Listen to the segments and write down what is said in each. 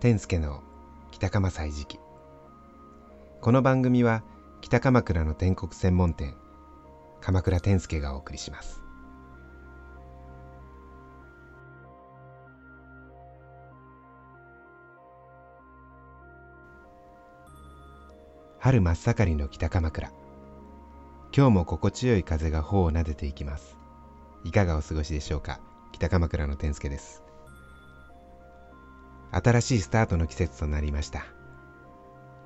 天助の北鎌歳時記この番組は北鎌倉の天国専門店鎌倉天助がお送りします。春真っ盛りの北鎌倉。今日も心地よい風が頬を撫でていきます。いかがお過ごしでしょうか？北鎌倉の天助です。新しいスタートの季節となりました。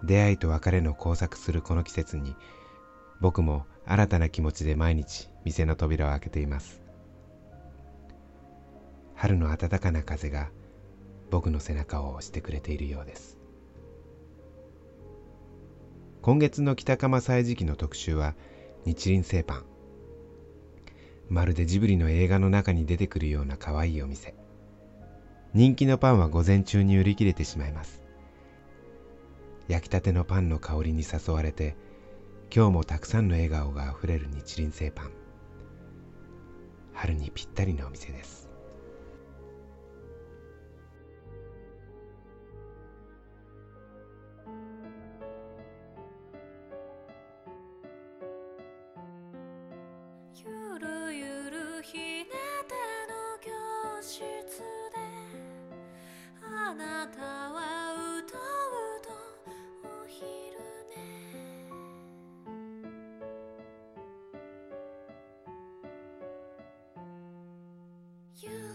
出会いと別れの交錯するこの季節に僕も新たな気持ちで毎日店の扉を開けています。春の暖かな風が僕の背中を押してくれているようです。今月の北鎌歳時期の特集は日輪製パン。まるでジブリの映画の中に出てくるような可愛いお店。人気のパンは午前中に売り切れてしまいます。焼きたてのパンの香りに誘われて今日もたくさんの笑顔があふれる日輪製パン。春にぴったりのお店です。you.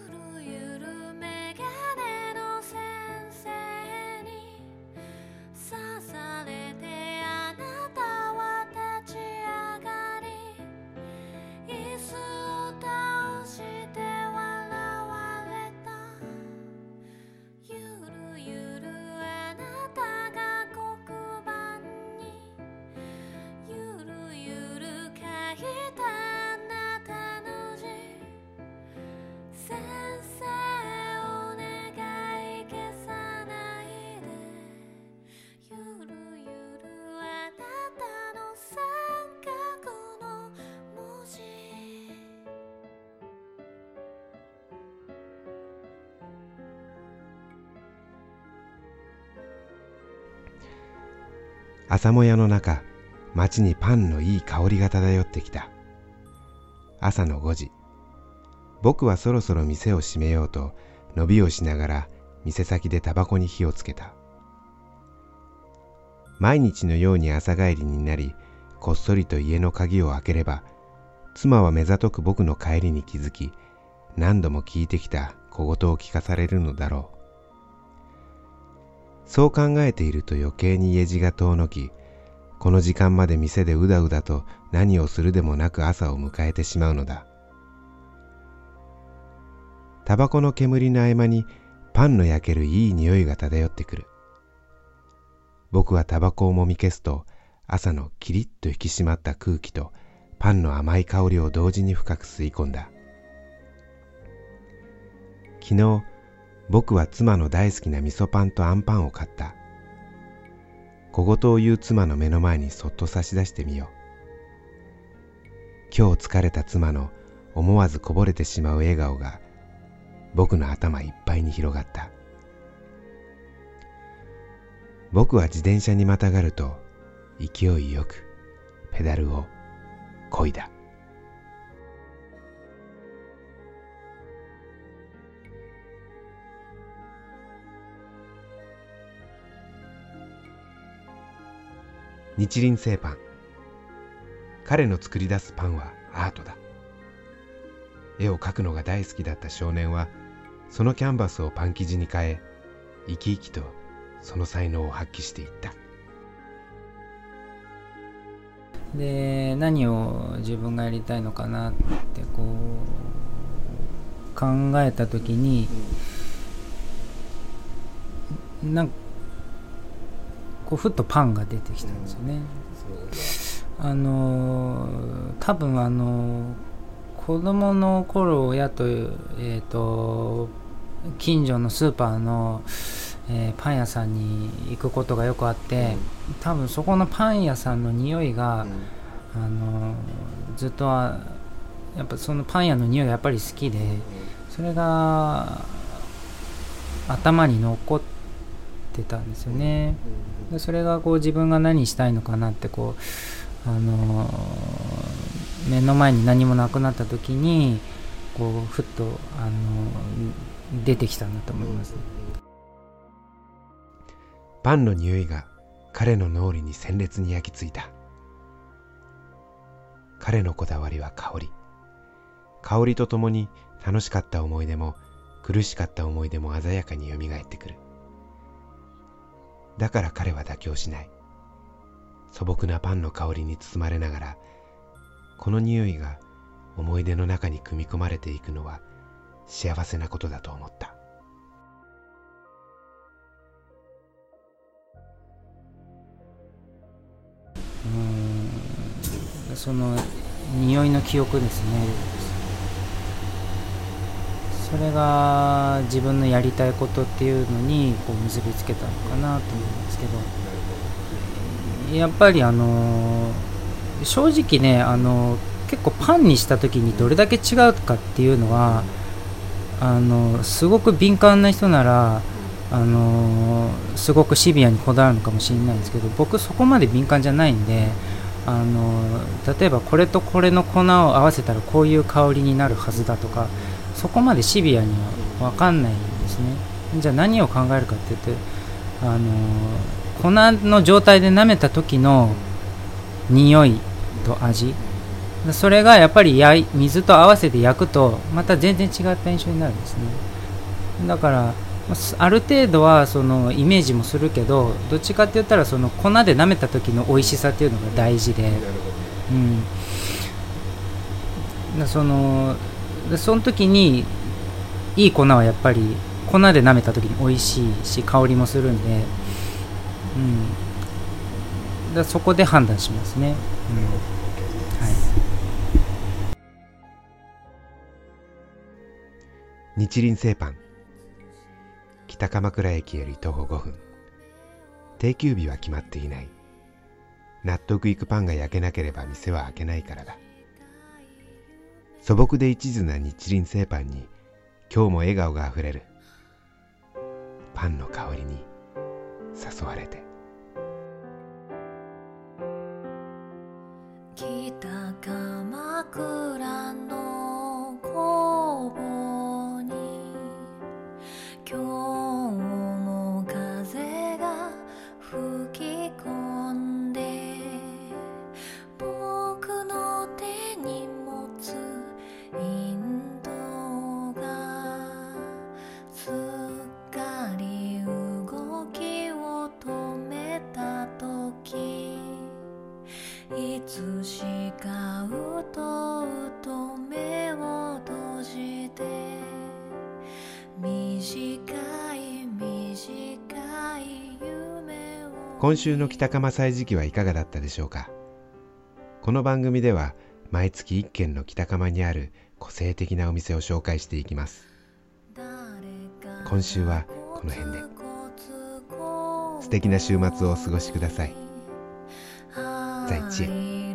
朝もやの中街にパンのいい香りが漂ってきた。朝の5時。僕はそろそろ店を閉めようと伸びをしながら店先でタバコに火をつけた。毎日のように朝帰りになりこっそりと家の鍵を開ければ妻は目ざとく僕の帰りに気づき何度も聞いてきた小言を聞かされるのだろう。そう考えていると余計に家路が遠のき、この時間まで店でうだうだと何をするでもなく朝を迎えてしまうのだ。タバコの煙の合間にパンの焼けるいい匂いが漂ってくる。僕はタバコをもみ消すと朝のキリッと引き締まった空気とパンの甘い香りを同時に深く吸い込んだ。昨日僕は妻の大好きな味噌パンとあんパンを買った。小言を言う妻の目の前にそっと差し出してみよう。今日疲れた妻の思わずこぼれてしまう笑顔が僕の頭いっぱいに広がった。僕は自転車にまたがると勢いよくペダルを漕いだ。日輪製パン。彼の作り出すパンはアートだ。絵を描くのが大好きだった少年はそのキャンバスをパン生地に変え生き生きとその才能を発揮していった。で何を自分がやりたいのかなってこう考えた時に、なんかこうふっとパンが出てきたんですよね。あの多分あの子供の頃親と,、えーと、近所のスーパーの、えー、パン屋さんに行くことがよくあって、うん、多分そこのパン屋さんの匂いが、うん、あのずっとはやっぱそのパン屋の匂いがやっぱり好きで、それが頭に残っててたんですよね。でそれがこう自分が何したいのかなってこうあのー目の前に何もなくなった時にこうふっとあのー出てきたんだと思います、パンの匂いが彼の脳裏に鮮烈に焼き付いた。彼のこだわりは香り。香りとともに楽しかった思い出も苦しかった思い出も鮮やかによみがえってくる。だから彼は妥協しない。素朴なパンの香りに包まれながらこの匂いが思い出の中に組み込まれていくのは幸せなことだと思った。うん。その匂いの記憶ですね。それが自分のやりたいことっていうのにこう結びつけたのかなと思うんですけど。やっぱりあの正直ねあの結構パンにした時にどれだけ違うかっていうのはあのすごく敏感な人ならあのすごくシビアにこだわるのかもしれないんですけど僕そこまで敏感じゃないんであの例えばこれとこれの粉を合わせたらこういう香りになるはずだとかそこまでシビアには分かんないんですね。じゃあ何を考えるかって言ってあの粉の状態で舐めた時の匂いと味。それがやっぱり焼水と合わせて焼くとまた全然違った印象になるんですね。だからある程度はそのイメージもするけどどっちかって言ったらその粉で舐めた時の美味しさっていうのが大事で、うん、そのでその時にいい粉はやっぱり粉で舐めた時に美味しいし香りもするんで、うん、だそこで判断しますね、うん。はい、日輪製パン。北鎌倉駅より徒歩5分。定休日は決まっていない。納得いくパンが焼けなければ店は開けないからだ。素朴で一途な日輪製パンに今日も笑顔があふれる。パンの香りに誘われて。北鎌倉今週の北鎌歳時記はいかがだったでしょうか？この番組では毎月1軒の北鎌にある個性的なお店を紹介していきます。今週はこの辺で。素敵な週末をお過ごしください。再见。在